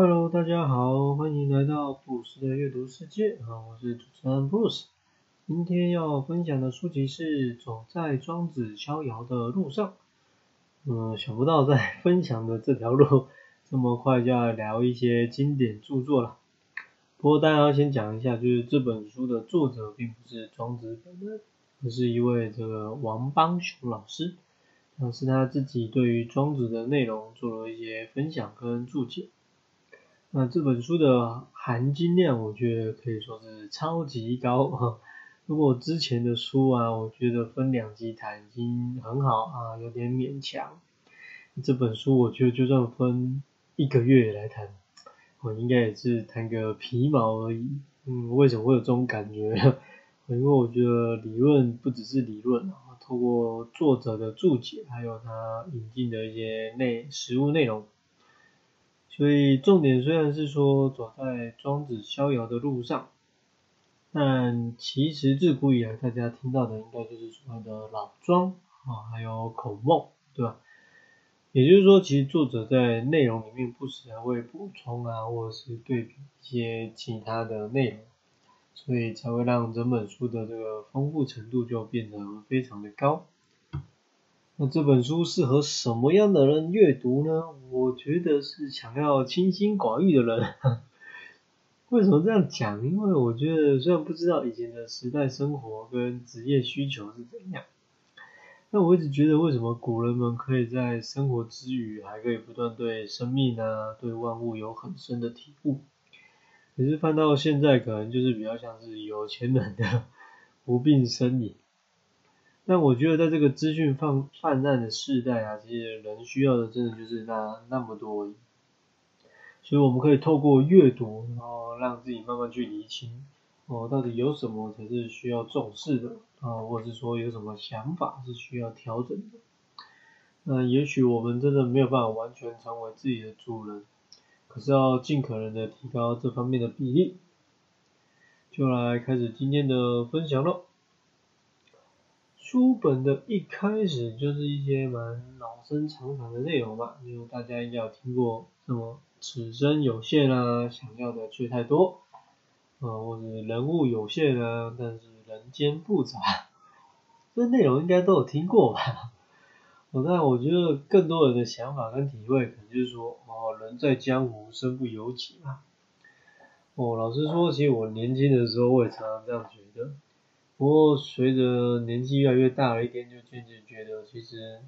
Hello，大家好，欢迎来到布鲁斯的阅读世界啊，我是主持人布鲁斯。今天要分享的书籍是《走在庄子逍遥的路上》。嗯，想不到在分享的这条路，这么快就要聊一些经典著作了。不过，大家要先讲一下，就是这本书的作者并不是庄子本人，而是一位这个王邦雄老师。那是他自己对于庄子的内容做了一些分享跟注解。那这本书的含金量，我觉得可以说是超级高。如果之前的书啊，我觉得分两集谈已经很好啊，有点勉强。这本书我觉得就算分一个月来谈，我应该也是谈个皮毛而已。嗯，为什么会有这种感觉？因为我觉得理论不只是理论啊，透过作者的注解，还有他引进的一些内实物内容。所以重点虽然是说走在庄子逍遥的路上，但其实自古以来大家听到的应该就是所谓的老庄啊，还有孔孟，对吧？也就是说，其实作者在内容里面不时还会补充啊，或者是对比一些其他的内容，所以才会让整本书的这个丰富程度就变得非常的高。那这本书适合什么样的人阅读呢？我觉得是想要清心寡欲的人。为什么这样讲？因为我觉得虽然不知道以前的时代生活跟职业需求是怎样，但我一直觉得为什么古人们可以在生活之余，还可以不断对生命啊、对万物有很深的体悟。可是翻到现在，可能就是比较像是有钱人的 无病呻吟。但我觉得在这个资讯泛泛滥的时代啊，这些人需要的真的就是那那么多，所以我们可以透过阅读，然后让自己慢慢去理清，哦，到底有什么才是需要重视的啊，或者是说有什么想法是需要调整的。那也许我们真的没有办法完全成为自己的主人，可是要尽可能的提高这方面的比例。就来开始今天的分享喽。书本的一开始就是一些蛮老生常谈的内容嘛，因为大家应该有听过什么“此生有限啊，想要的却太多”，啊，或者“人物有限啊，但是人间复杂”，这内容应该都有听过吧？我但我觉得更多人的想法跟体会，可能就是说，哦，人在江湖，身不由己嘛。哦，老实说，其实我年轻的时候，我也常常这样觉得。不过随着年纪越来越大了一点，就渐渐觉得，其实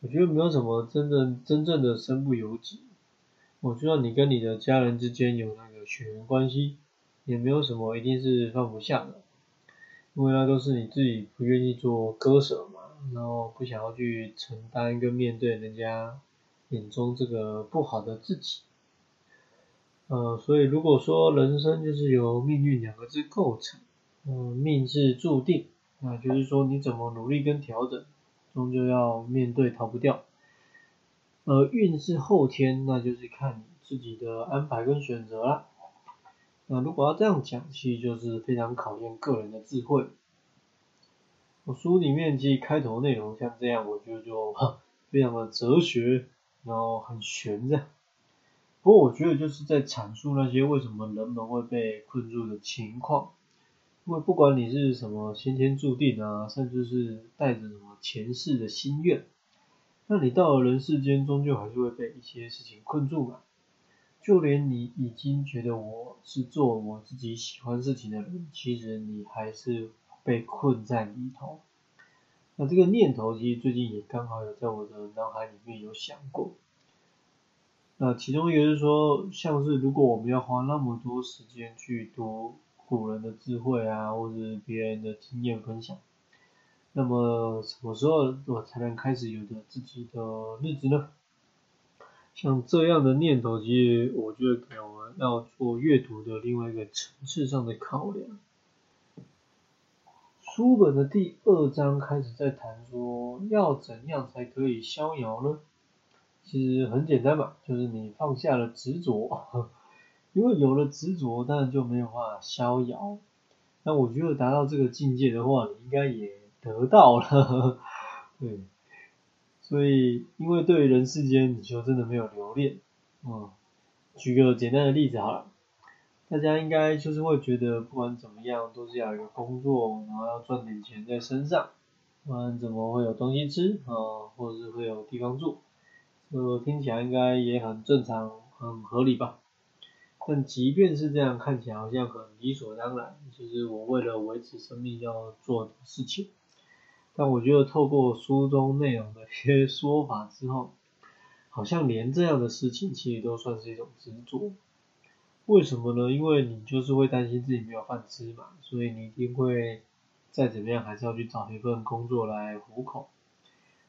我觉得没有什么真正真正的身不由己。我知道你跟你的家人之间有那个血缘关系，也没有什么一定是放不下的，因为那都是你自己不愿意做割舍嘛，然后不想要去承担跟面对人家眼中这个不好的自己。呃，所以如果说人生就是由命运两个字构成。嗯，命是注定，那就是说你怎么努力跟调整，终究要面对逃不掉。而运是后天，那就是看你自己的安排跟选择啦。那如果要这样讲，其实就是非常考验个人的智慧。我书里面其实开头内容像这样，我觉得就非常的哲学，然后很玄的。不过我觉得就是在阐述那些为什么人们会被困住的情况。因为不管你是什么先天注定啊，甚至是带着什么前世的心愿，那你到了人世间，终究还是会被一些事情困住嘛。就连你已经觉得我是做我自己喜欢事情的人，其实你还是被困在里头。那这个念头其实最近也刚好有在我的脑海里面有想过。那其中一个是说，像是如果我们要花那么多时间去读。古人的智慧啊，或者别人的经验分享，那么什么时候我才能开始有着自己的日子呢？像这样的念头，其实我觉得给我们要做阅读的另外一个层次上的考量。书本的第二章开始在谈说，要怎样才可以逍遥呢？其实很简单嘛，就是你放下了执着。因为有了执着，当然就没有办法逍遥。那我觉得达到这个境界的话，你应该也得到了，对。所以，因为对于人世间，你就真的没有留恋，嗯，举个简单的例子好了，大家应该就是会觉得不管怎么样都是要有个工作，然后要赚点钱在身上，不然怎么会有东西吃啊，或者是会有地方住？这听起来应该也很正常，很合理吧？但即便是这样，看起来好像很理所当然，就是我为了维持生命要做的事情。但我觉得透过书中内容的一些说法之后，好像连这样的事情其实都算是一种执着。为什么呢？因为你就是会担心自己没有饭吃嘛，所以你一定会再怎么样还是要去找一份工作来糊口。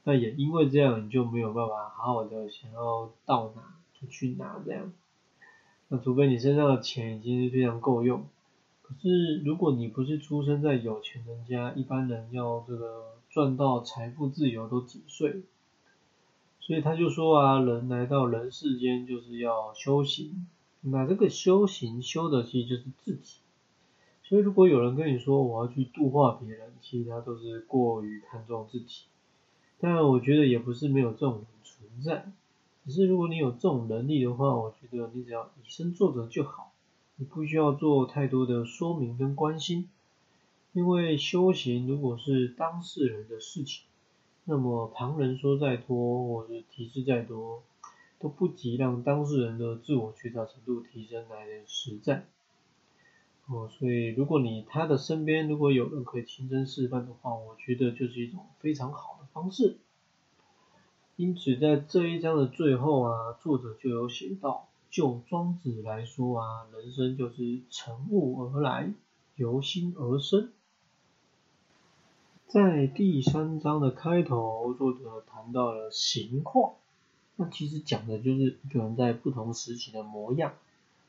那也因为这样，你就没有办法好好的想要到哪就去哪这样。那除非你身上的钱已经是非常够用。可是如果你不是出生在有钱人家，一般人要这个赚到财富自由都几岁？所以他就说啊，人来到人世间就是要修行。那这个修行修的其实就是自己。所以如果有人跟你说我要去度化别人，其实他都是过于看重自己。但我觉得也不是没有这种存在，只是如果你有这种能力的话，我觉得你只要以身作则就好，你不需要做太多的说明跟关心，因为修行如果是当事人的事情，那么旁人说再多或者提示再多，都不及让当事人的自我觉察程度提升来的实在。哦，所以如果你他的身边如果有人可以亲身示范的话，我觉得就是一种非常好的方式。因此在这一章的最后啊，作者就有写到，就庄子来说啊，人生就是乘物而来，由心而生。在第三章的开头，作者谈到了形况，那其实讲的就是一个人在不同时期的模样。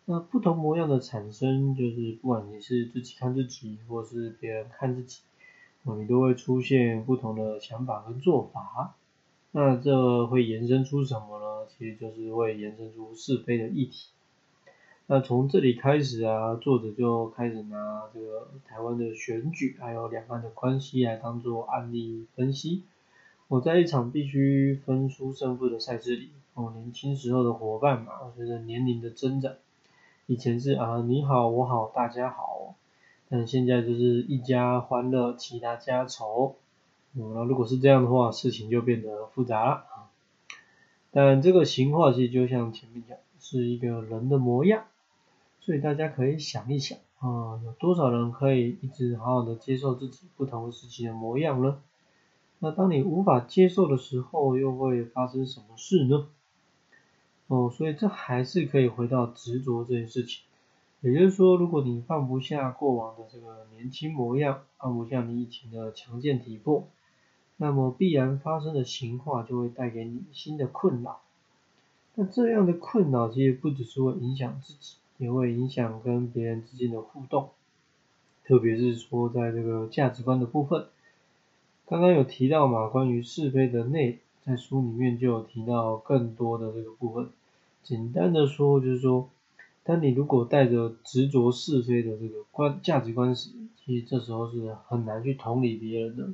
那不同模样的产生，就是不管你是自己看自己，或是别人看自己，你都会出现不同的想法跟做法。那这会延伸出什么呢？其实就是会延伸出是非的议题。那从这里开始啊，作者就开始拿这个台湾的选举，还有两岸的关系来当做案例分析。我在一场必须分出胜负的赛事里，我，年轻时候的伙伴嘛，随着年龄的增长。以前是啊，你好，我好，大家好，但现在就是一家欢乐，其他家愁。那如果是这样的话，事情就变得复杂了啊。但这个形化其实就像前面讲，是一个人的模样，所以大家可以想一想啊，有多少人可以一直好好的接受自己不同时期的模样呢？那当你无法接受的时候，又会发生什么事呢？哦，所以这还是可以回到执着这件事情，也就是说，如果你放不下过往的这个年轻模样，放不下你以前的强健体魄，那么必然发生的情况就会带给你新的困扰。那这样的困扰其实不只是会影响自己，也会影响跟别人之间的互动，特别是说在这个价值观的部分。刚刚有提到嘛，关于是非的内，在书里面就有提到更多的这个部分。简单的说，就是说，当你如果带着执着是非的这个观价值观时，其实这时候是很难去同理别人的。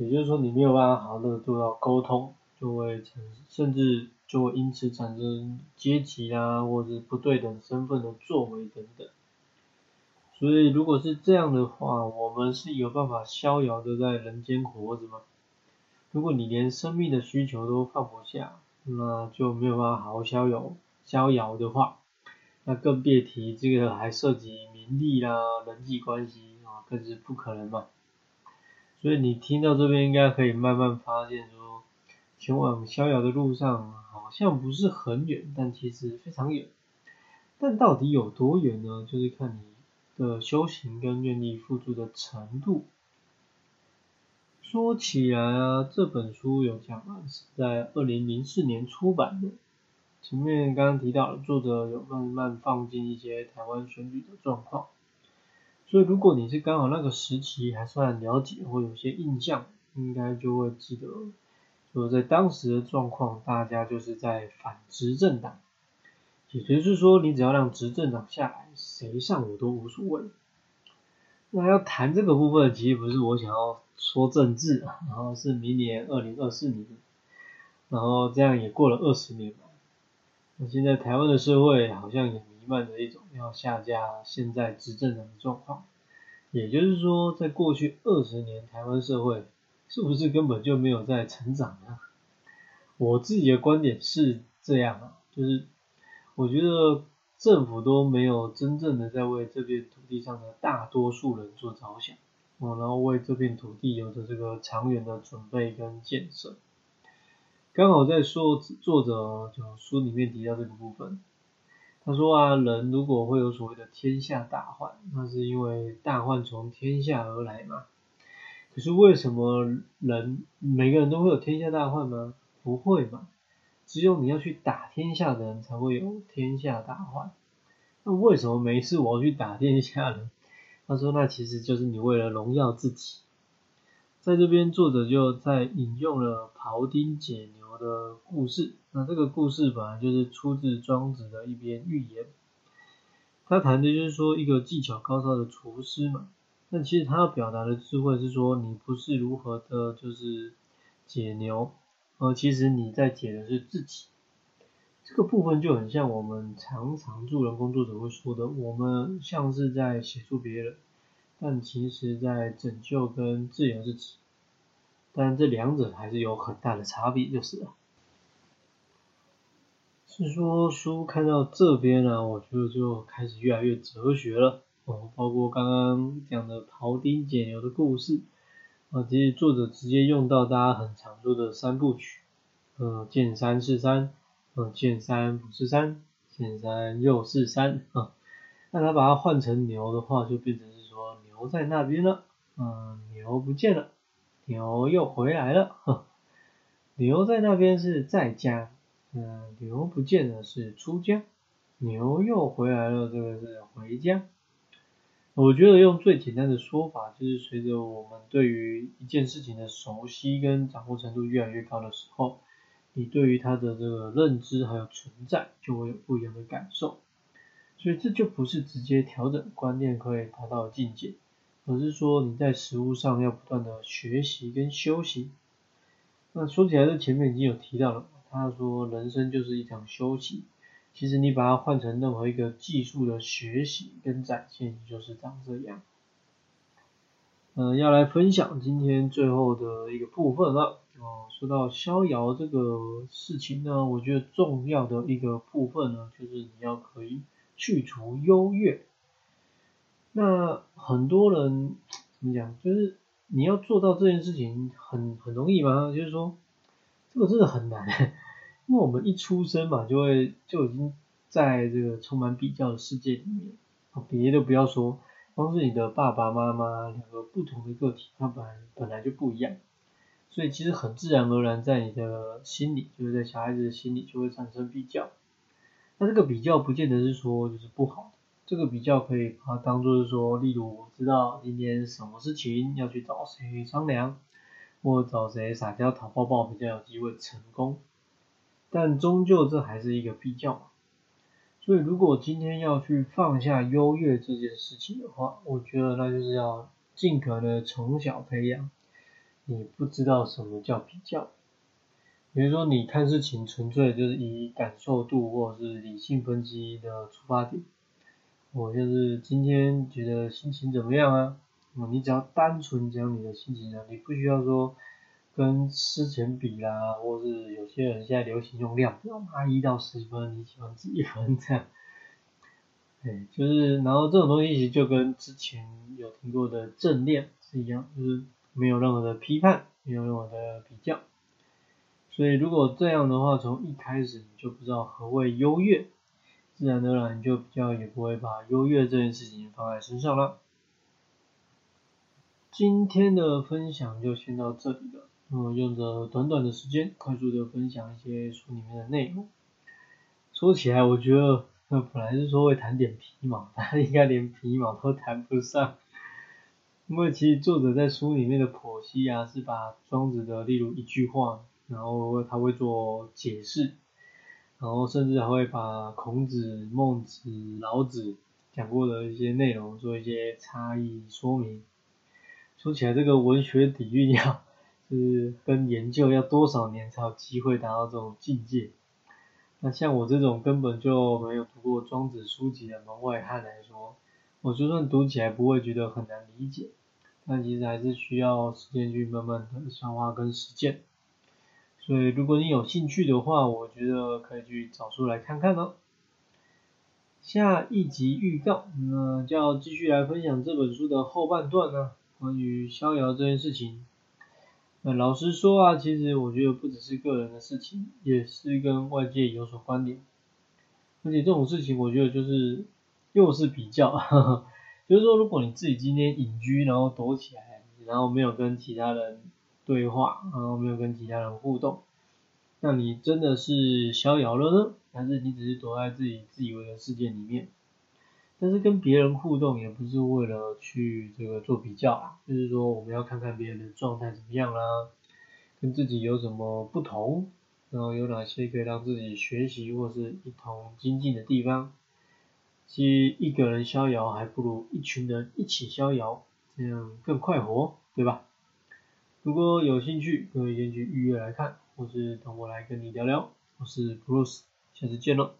也就是说，你没有办法好好的做到沟通，就会产甚至就会因此产生阶级啊，或者不对等身份的作为等等。所以，如果是这样的话，我们是有办法逍遥的在人间活着吗？如果你连生命的需求都放不下，那就没有办法好好逍遥，逍遥的话，那更别提这个还涉及名利啦、人际关系啊，更是不可能嘛。所以你听到这边应该可以慢慢发现说，前往逍遥的路上好像不是很远，但其实非常远。但到底有多远呢？就是看你的修行跟愿意付出的程度。说起来啊，这本书有讲啊，是在二零零四年出版的。前面刚刚提到，作者有慢慢放进一些台湾选举的状况。所以如果你是刚好那个时期还算了解或有些印象，应该就会记得，就在当时的状况，大家就是在反执政党。也就是说，你只要让执政党下来，谁上我都无所谓。那要谈这个部分，其实不是我想要说政治，然后是明年二零二四年，然后这样也过了二十年。那现在台湾的社会好像也弥漫着一种要下架现在执政人的状况，也就是说，在过去二十年，台湾社会是不是根本就没有在成长呢？我自己的观点是这样啊，就是我觉得政府都没有真正的在为这片土地上的大多数人做着想，哦，然后为这片土地有着这个长远的准备跟建设。刚好在说作者就书里面提到这个部分，他说啊，人如果会有所谓的天下大患，那是因为大患从天下而来嘛。可是为什么人每个人都会有天下大患吗？不会嘛，只有你要去打天下的人才会有天下大患。那为什么没事我要去打天下呢？他说那其实就是你为了荣耀自己。在这边作者就在引用了庖丁解牛的故事。那这个故事本来就是出自庄子的一篇寓言。他谈的就是说一个技巧高超的厨师嘛。那其实他要表达的智慧是说，你不是如何的，就是解牛。呃，其实你在解的是自己，这个部分就很像我们常常助人工作者会说的，我们像是在协助别人，但其实在拯救跟自由自己，但这两者还是有很大的差别，就是。了。是说书看到这边呢，我觉得就开始越来越哲学了，哦，包括刚刚讲的庖丁解牛的故事。啊，其实作者直接用到大家很常说的三部曲，呃，见山是山，呃，见山不是山，见山又是山，啊，那他把它换成牛的话，就变成是说牛在那边了，嗯，牛不见了，牛又回来了，呵，牛在那边是在家，嗯，牛不见了是出家，牛又回来了，这个是回家。我觉得用最简单的说法，就是随着我们对于一件事情的熟悉跟掌握程度越来越高的时候，你对于它的这个认知还有存在，就会有不一样的感受。所以这就不是直接调整观念可以达到的境界，而是说你在实物上要不断的学习跟修行。那说起来，这前面已经有提到了，他说人生就是一场修行。其实你把它换成任何一个技术的学习跟展现，就是长这样。嗯，要来分享今天最后的一个部分了。哦，说到逍遥这个事情呢，我觉得重要的一个部分呢，就是你要可以去除优越。那很多人怎么讲？就是你要做到这件事情很很容易吗？就是说，这个真的很难。因为我们一出生嘛，就会就已经在这个充满比较的世界里面，别的不要说，光是你的爸爸妈妈两个不同的个体，他本本来就不一样，所以其实很自然而然在你的心里，就是在小孩子的心里就会产生比较。那这个比较不见得是说就是不好，这个比较可以把它当做是说，例如我知道今天什么事情要去找谁商量，或找谁撒娇讨抱抱比较有机会成功。但终究这还是一个比较嘛，所以如果今天要去放下优越这件事情的话，我觉得那就是要尽可能从小培养，你不知道什么叫比较，比如说你看事情纯粹就是以感受度或者是理性分析的出发点，我就是今天觉得心情怎么样啊？你只要单纯讲你的心情啊，你不需要说。跟之前比啦，或是有些人现在流行用量表嘛，一到十分你喜欢几分这样，对，就是然后这种东西其实就跟之前有听过的正念是一样，就是没有任何的批判，没有任何的比较，所以如果这样的话，从一开始你就不知道何谓优越，自然而然就比较也不会把优越这件事情放在身上了。今天的分享就先到这里了。嗯，用着短短的时间，快速的分享一些书里面的内容。说起来，我觉得那本来是说会谈点皮毛，但应该连皮毛都谈不上。因为其实作者在书里面的剖析啊，是把庄子的例如一句话，然后他会做解释，然后甚至还会把孔子、孟子、老子讲过的一些内容做一些差异说明。说起来，这个文学底蕴要。是跟研究要多少年才有机会达到这种境界？那像我这种根本就没有读过庄子书籍的门外汉来说，我就算读起来不会觉得很难理解，但其实还是需要时间去慢慢的消化跟实践。所以如果你有兴趣的话，我觉得可以去找书来看看哦。下一集预告，那就要继续来分享这本书的后半段呢，关于逍遥这件事情。那老实说啊，其实我觉得不只是个人的事情，也是跟外界有所关联。而且这种事情，我觉得就是又是比较，就是说，如果你自己今天隐居，然后躲起来，然后没有跟其他人。对话，然后没有跟其他人互动，那你真的是逍遥了呢，还是你只是躲在自己自以为的世界里面？但是跟别人互动也不是为了去这个做比较啊，就是说我们要看看别人的状态怎么样啦，跟自己有什么不同，然后有哪些可以让自己学习或是一同精进的地方。其实一个人逍遥还不如一群人一起逍遥，这样更快活，对吧？如果有兴趣，可以先去预约来看，或是等我来跟你聊聊。我是 Bruce，下次见喽。